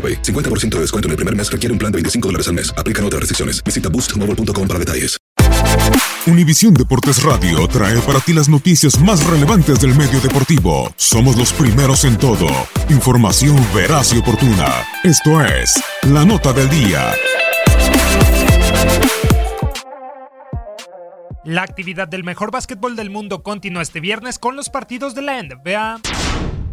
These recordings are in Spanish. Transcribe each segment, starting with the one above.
AroPay. 50% de descuento en el primer mes requiere un plan de 25 dólares al mes. Aplican otras restricciones. Visita boostmobile.com para detalles. Univisión Deportes Radio trae para ti las noticias más relevantes del medio deportivo. Somos los primeros en todo. Información veraz y oportuna. Esto es La Nota del Día. La actividad del mejor básquetbol del mundo continúa este viernes con los partidos de la NBA.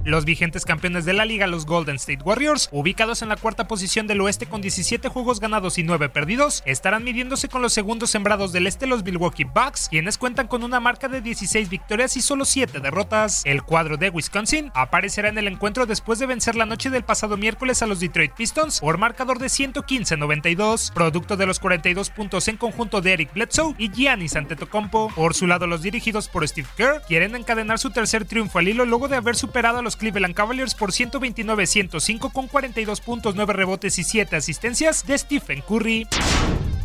Los vigentes campeones de la liga, los Golden State Warriors, ubicados en la cuarta posición del oeste con 17 juegos ganados y 9 perdidos, estarán midiéndose con los segundos sembrados del este, los Milwaukee Bucks, quienes cuentan con una marca de 16 victorias y solo 7 derrotas. El cuadro de Wisconsin aparecerá en el encuentro después de vencer la noche del pasado miércoles a los Detroit Pistons por marcador de 115-92, producto de los 42 puntos en conjunto de Eric Bledsoe y Giannis Antetokounmpo. Por su lado, los dirigidos por Steve Kerr quieren encadenar su tercer triunfo al hilo luego de haber superado a los Cleveland Cavaliers por 129-105 con 42 puntos, 9 rebotes y 7 asistencias de Stephen Curry.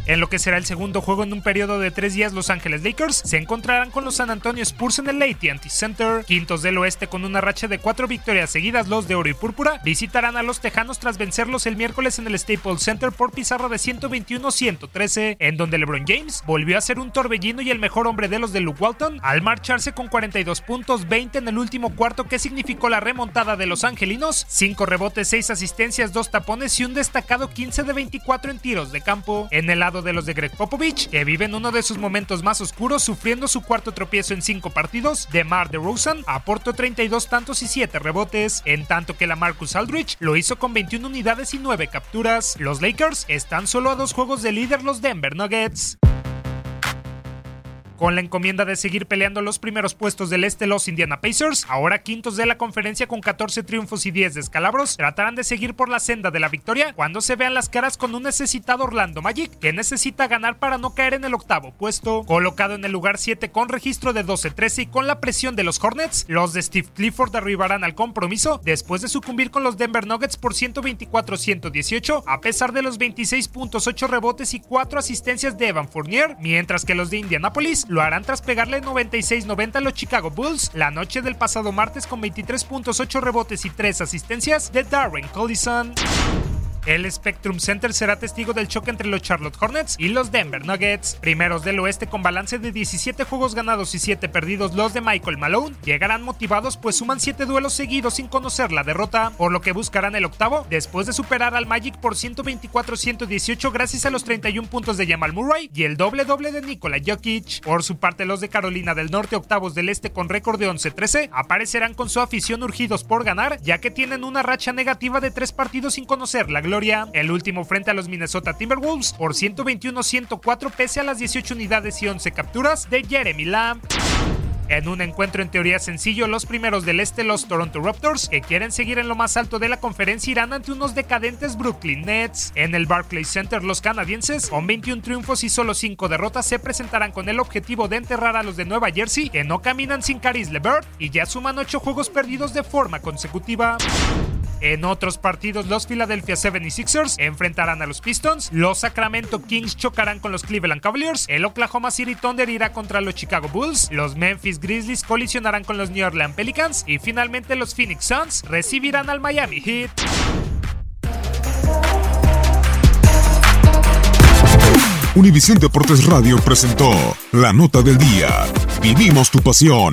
En lo que será el segundo juego en un periodo de tres días, Los Ángeles Lakers se encontrarán con los San Antonio Spurs en el AT&T Center. Quintos del oeste con una racha de cuatro victorias seguidas, los de oro y púrpura visitarán a los Tejanos tras vencerlos el miércoles en el Staples Center por pizarra de 121-113, en donde LeBron James volvió a ser un torbellino y el mejor hombre de los de Luke Walton al marcharse con 42 puntos, 20 en el último cuarto que significó la remontada de los angelinos, 5 rebotes, 6 asistencias, 2 tapones y un destacado 15 de 24 en tiros de campo. En el lado de los de Greg Popovich, que viven uno de sus momentos más oscuros sufriendo su cuarto tropiezo en 5 partidos, de Mar de Rosen aportó 32 tantos y 7 rebotes, en tanto que la Marcus Aldrich lo hizo con 21 unidades y 9 capturas. Los Lakers están solo a dos juegos de líder los Denver Nuggets. Con la encomienda de seguir peleando los primeros puestos del este, los Indiana Pacers, ahora quintos de la conferencia con 14 triunfos y 10 descalabros, tratarán de seguir por la senda de la victoria cuando se vean las caras con un necesitado Orlando Magic, que necesita ganar para no caer en el octavo puesto. Colocado en el lugar 7 con registro de 12-13 y con la presión de los Hornets, los de Steve Clifford arribarán al compromiso después de sucumbir con los Denver Nuggets por 124-118, a pesar de los 26 puntos, 8 rebotes y 4 asistencias de Evan Fournier, mientras que los de Indianapolis lo harán tras pegarle 96-90 a los Chicago Bulls la noche del pasado martes con 23 puntos, 8 rebotes y 3 asistencias de Darren Collison. El Spectrum Center será testigo del choque entre los Charlotte Hornets y los Denver Nuggets. Primeros del oeste con balance de 17 juegos ganados y 7 perdidos, los de Michael Malone llegarán motivados pues suman 7 duelos seguidos sin conocer la derrota, por lo que buscarán el octavo después de superar al Magic por 124-118 gracias a los 31 puntos de Jamal Murray y el doble doble de Nikola Jokic. Por su parte los de Carolina del Norte octavos del este con récord de 11-13 aparecerán con su afición urgidos por ganar ya que tienen una racha negativa de 3 partidos sin conocer la gloria El último frente a los Minnesota Timberwolves por 121-104 pese a las 18 unidades y 11 capturas de Jeremy Lamb. En un encuentro en teoría sencillo, los primeros del este, los Toronto Raptors, que quieren seguir en lo más alto de la conferencia, irán ante unos decadentes Brooklyn Nets. En el Barclays Center, los canadienses, con 21 triunfos y solo 5 derrotas, se presentarán con el objetivo de enterrar a los de Nueva Jersey, que no caminan sin Caris LeVert y ya suman 8 juegos perdidos de forma consecutiva. En otros partidos, los Philadelphia 76ers enfrentarán a los Pistons, los Sacramento Kings chocarán con los Cleveland Cavaliers, el Oklahoma City Thunder irá contra los Chicago Bulls, los Memphis Grizzlies colisionarán con los New Orleans Pelicans y finalmente los Phoenix Suns recibirán al Miami Heat. Univisión Deportes Radio presentó la nota del día. Vivimos tu pasión.